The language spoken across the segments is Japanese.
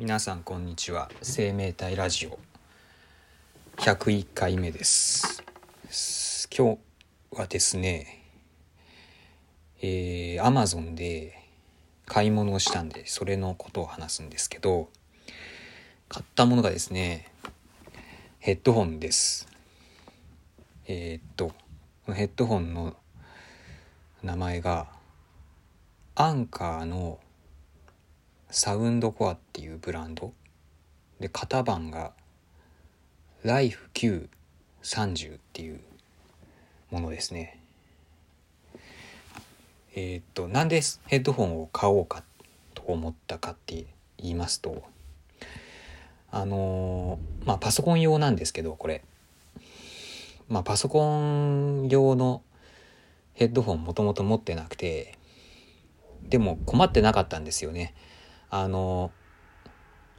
皆さんこんにちは。生命体ラジオ。101回目です。今日はですねえー、Amazon で買い物をしたんでそれのことを話すんですけど買ったものがですねヘッドホンです。えー、っとヘッドホンの名前がアンカーのサウンドコアっていうブランド。で型番がライフ Q30 っていうものですね。えー、っとなんでヘッドホンを買おうかと思ったかって言いますとあのー、まあパソコン用なんですけどこれ。まあパソコン用のヘッドホンもともと持ってなくてでも困ってなかったんですよね。あの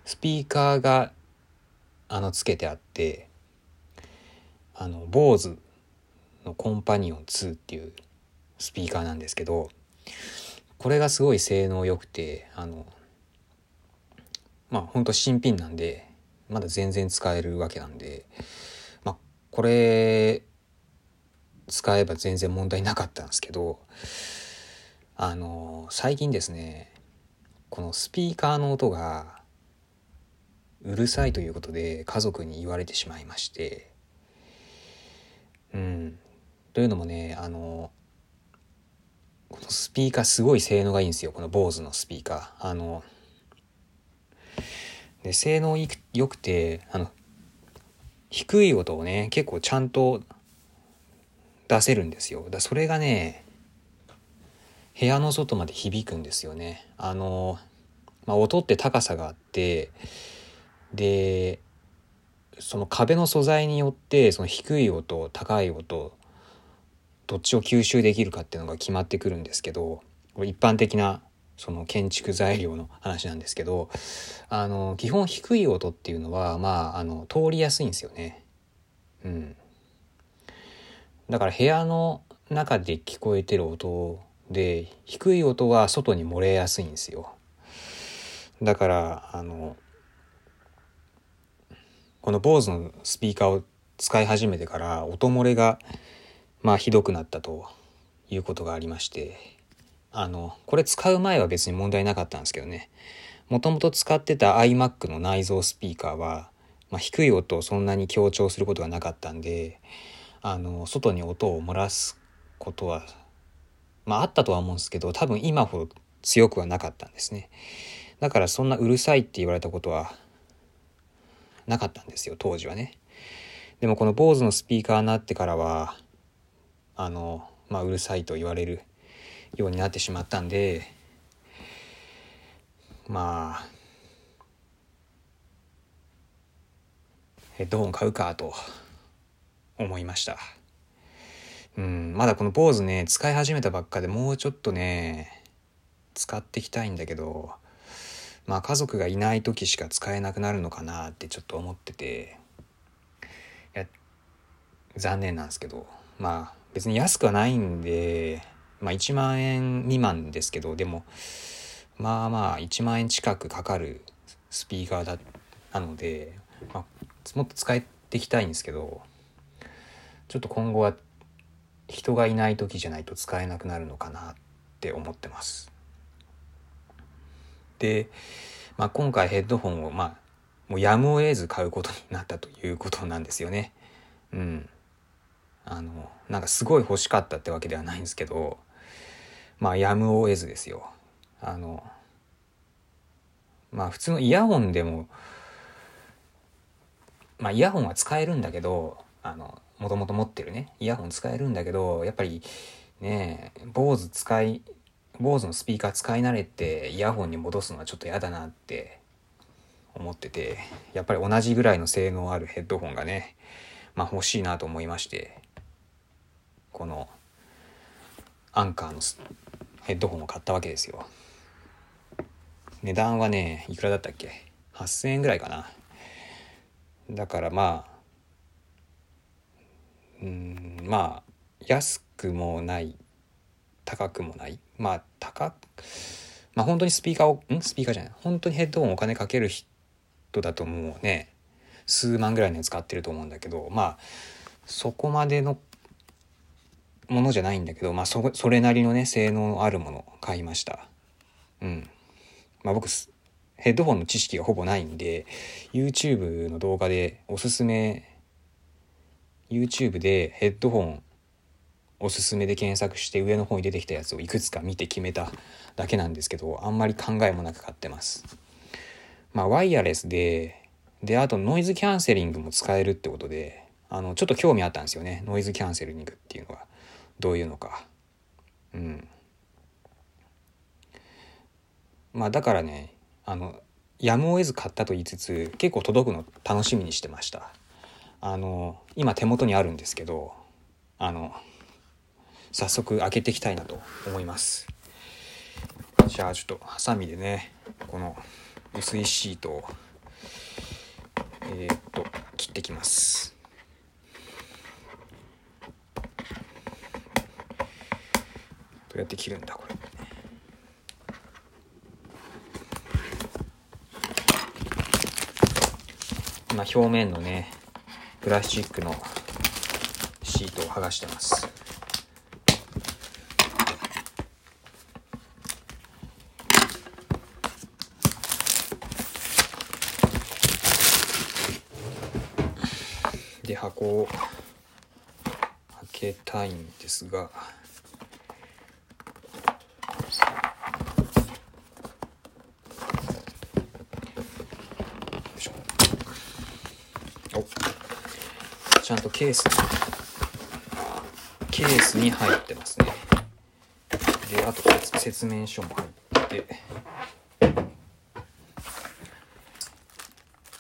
スピーカーがあのつけてあってあの BOSE のコンパニオン2っていうスピーカーなんですけどこれがすごい性能良くてあのまあほんと新品なんでまだ全然使えるわけなんでまあこれ使えば全然問題なかったんですけどあの最近ですねこのスピーカーの音がうるさいということで家族に言われてしまいまして。うん。というのもねあのこのスピーカーすごい性能がいいんですよ。この BOSE のスピーカー。あので性能良くてあの低い音をね結構ちゃんと出せるんですよ。だそれがね部屋の外まで響くんですよね。あの、まあ、音って高さがあって、で、その壁の素材によってその低い音高い音どっちを吸収できるかっていうのが決まってくるんですけどこれ一般的なその建築材料の話なんですけどあの基本低い音っていうのはまああの通りやすいんですよね。うん、だから部屋の中で聞こえてる音で低い音は外に漏れやすいんですよ。だからあのこの BOSE のスピーカーを使い始めてから音漏れがまあひどくなったということがありまして。あのこれ使う前は別に問題なかったんですけどね。もともと使ってた iMac の内蔵スピーカーは、まあ、低い音をそんなに強調することがなかったんであの外に音を漏らすことはまああったとは思うんですけど多分今ほど強くはなかったんですねだからそんなうるさいって言われたことはなかったんですよ当時はねでもこの BOSE のスピーカーになってからはあのまあうるさいと言われるようになってしまったんでまあヘッドホン買うかと思いました。うん、まだこの坊主ね、使い始めたばっかでもうちょっとね、使っていきたいんだけど、まあ家族がいない時しか使えなくなるのかなってちょっと思ってて、いや、残念なんですけど、まあ別に安くはないんで、まあ1万円未満ですけど、でも、まあまあ1万円近くかかるスピーカーだなので、まあ、もっと使っていきたいんですけど、ちょっと今後は人がいない時じゃないと使えなくなるのかなって思ってます。で、まあ、今回ヘッドホンをまあもうやむを得ず買うことになったということなんですよね。うん。あのなんかすごい欲しかったってわけではないんですけどまあやむを得ずですよ。あのまあ普通のイヤホンでもまあイヤホンは使えるんだけどあのもともと持ってるねイヤホン使えるんだけどやっぱりね BOSE 使い BOSE のスピーカー使い慣れてイヤホンに戻すのはちょっと嫌だなって思っててやっぱり同じぐらいの性能あるヘッドホンがねまあ欲しいなと思いましてこのアンカーのヘッドホンを買ったわけですよ。値段はねいくらだったっけ？8000円ぐらいかな。だからまあうんまあ安くもない高くもない。まあ高ままあ本当にスピーカーをん？スピーカーじゃない。本当にヘッドホンお金かける人だともうね数万ぐらいのやつ買ってると思うんだけどまあそこまでのものじゃないんだけどまあそそれなりのね性能あるもの買いました。うん。まあ僕ヘッドホンの知識がほぼないんで YouTube の動画でおすすめ YouTube でヘッドホンおすすめで検索して上の方に出てきたやつをいくつか見て決めただけなんですけどあんまり考えもなく買ってます。まあワイヤレスでであとノイズキャンセリングも使えるってことであのちょっと興味あったんですよね。ノイズキャンセリングっていうのがどういうのか。うん。まあだからねあのやむを得ず買ったと言いつつ結構届くの楽しみにしてました。あの今手元にあるんですけどあの早速開けていきたいなと思います。じゃあちょっとハサミでねこの薄いシートをえー、っと切ってきます。どうやって切るんだこれ。今表面のねプラスチックのシートを剥がしてます。で箱を開けたいんですが。お。ちゃんとケースケースに入ってますね。であと説明書も入って。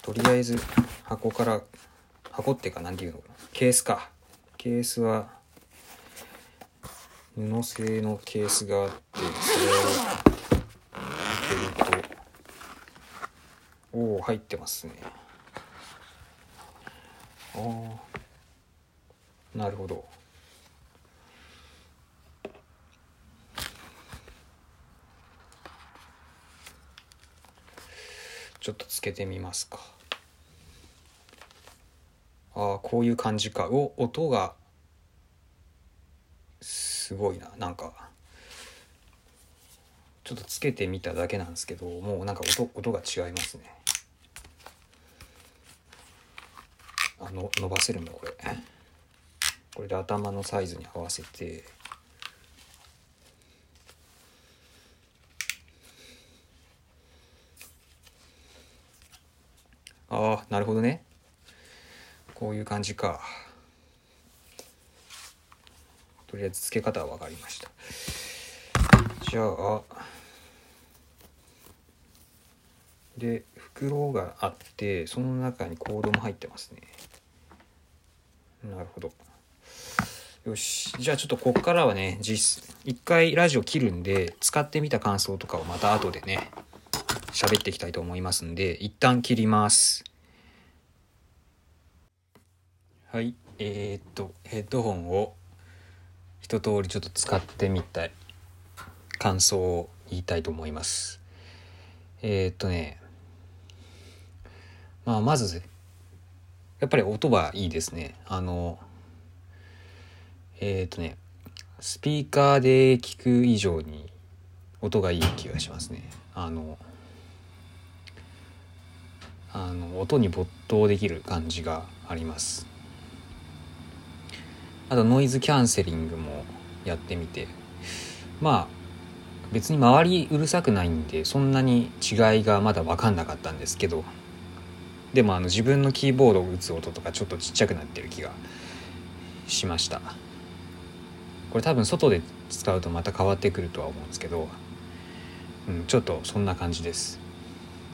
とりあえず箱から箱っていうか何ていうの？ケースか。ケースは布製のケースがあってそれを開けるとおお入ってますね。ああなるほど。ちょっとつけてみますか。ああこういう感じか。お音がすごいな。なんかちょっとつけてみただけなんですけどもうなんか音音が違いますね。あの伸ばせるんこれ。これで頭のサイズに合わせて。ああなるほどね。こういう感じか。とりあえず付け方は分かりました。じゃあ。で袋があってその中にコードも入ってますね。なるほど。よし。じゃあちょっとこっからはね実一回ラジオ切るんで使ってみた感想とかをまた後でね喋っていきたいと思いますんで一旦切ります。はい。えー、っとヘッドホンを一通りちょっと使ってみたい感想を言いたいと思います。えー、っとねまあまずやっぱり音はいいですね。あのえっ、とねスピーカーで聞く以上に音がいい気がしますね。あのあの音に没頭できる感じがあります。あとノイズキャンセリングもやってみて。まあ別に周りうるさくないんでそんなに違いがまだ分かんなかったんですけど。でもあの自分のキーボードを打つ音とかちょっとちっちゃくなってる気がしました。これ多分外で使うとまた変わってくるとは思うんですけど、うん、ちょっとそんな感じです。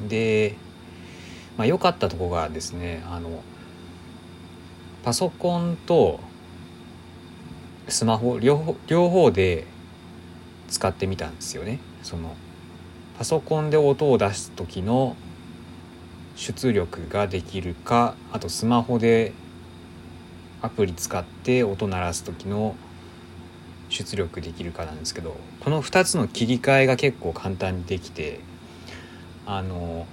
でまあ良かったとこがですねあのパソコンとスマホ両方両方で使ってみたんですよね。そのパソコンで音を出す時の出力ができるかあとスマホでアプリ使って音鳴らす時の出力できるかなんですけどこの2つの切り替えが結構簡単にできてあの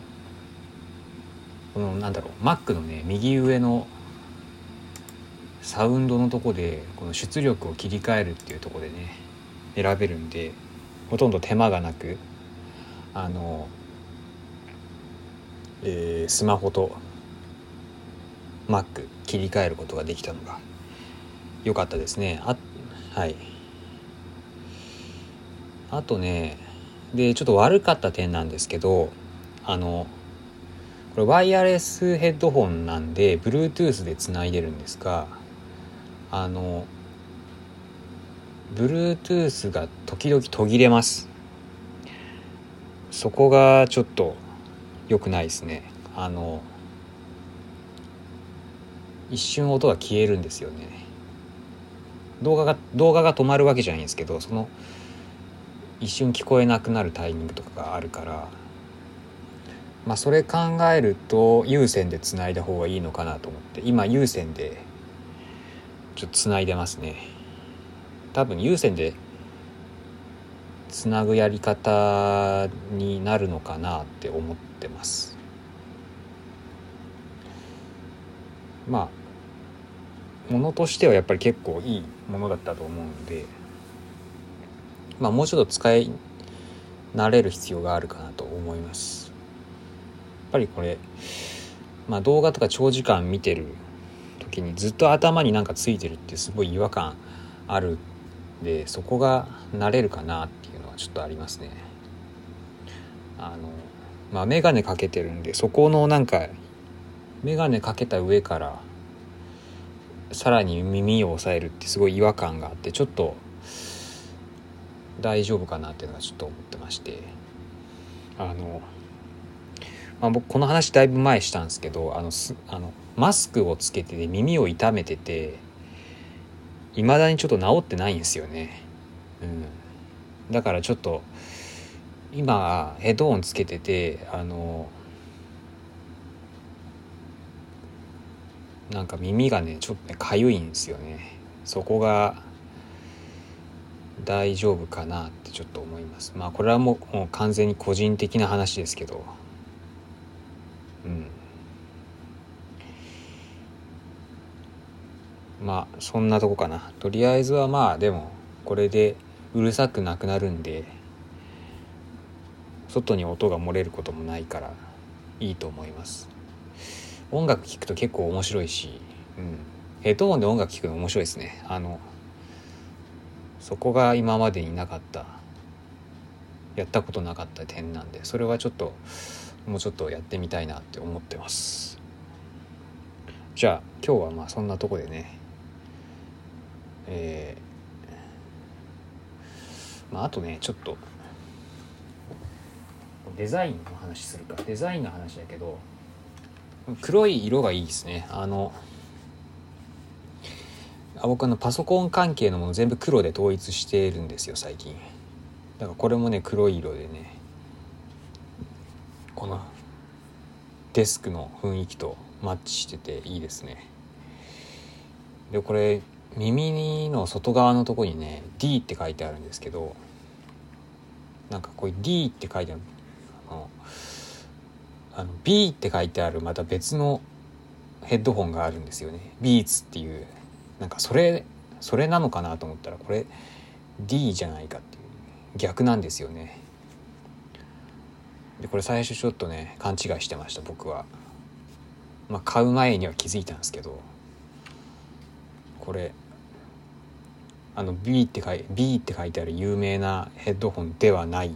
このなんだろう Mac のね右上のサウンドのとこでこの出力を切り替えるっていうとこでね選べるんでほとんど手間がなくあの、えー、スマホと Mac 切り替えることができたのが良かったですね。あはい。あとねでちょっと悪かった点なんですけどあのこれワイヤレスヘッドホンなんで Bluetooth でつないでるんですがあの Bluetooth が時々途切れます。そこがちょっと良くないですね。あの一瞬音が消えるんですよね。動画が動画が止まるわけじゃないんですけどその一瞬聞こえなくなるタイミングとかがあるからまあそれ考えると有線でつないだ方がいいのかなと思って今有線でちょっとつないでますね。多分有線でつなぐやり方になるのかなって思ってます。まあものとしてはやっぱり結構いいものだったと思うんでまあもうちょっと使い慣れる必要があるかなと思います。やっぱりこれまあ動画とか長時間見てる時にずっと頭になんかついてるってすごい違和感あるでそこが慣れるかなっていうのはちょっとありますね。あのまあ眼鏡かけてるんでそこのなんか眼鏡かけた上からさらに耳を押さえるってすごい違和感があってちょっと大丈夫かなっていうのがちょっと思ってまして。あの、まあ、僕この話だいぶ前したんですけどあのすあのマスクをつけてて耳を痛めてていまだにちょっと治ってないんですよね、うん、だからちょっと今ヘッドホンつけててあのなんか耳がねちょっとねかゆいんですよね。そこが大丈夫かなってちょっと思います。まあこれはもうもう完全に個人的な話ですけど。うん。まあそんなとこかな。とりあえずはまあでもこれでうるさくなくなるんで外に音が漏れることもないからいいと思います。音楽聴くと結構面白いし、うん、ヘッドホンで音楽聴くの面白いですね。あのそこが今までになかった。やったことなかった点なんでそれはちょっともうちょっとやってみたいなって思ってます。じゃあ今日はまあそんなとこでね。えー、まああとねちょっとデザインの話するか。デザインの話だけど黒い色がいいですね。あのあ僕のパソコン関係のもの全部黒で統一してるんですよ最近。だからこれもね黒い色でねこのデスクの雰囲気とマッチしてていいですね。でこれ耳の外側のとこにね D って書いてあるんですけどなんかこう D って書いてあるあのあの B って書いてあるまた別のヘッドホンがあるんですよね。ビーツっていう。なんかそれそれなのかなと思ったらこれ D じゃないかっていう逆なんですよね。でこれ最初ちょっとね勘違いしてました僕は。まあ買う前には気づいたんですけどこれあの B って書い B って書いてある有名なヘッドホンではない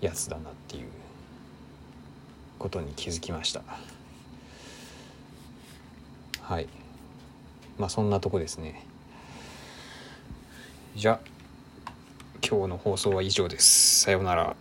やつだなっていうことに気づきました。はい。まあそんなとこですね。じゃあ今日の放送は以上です。さようなら。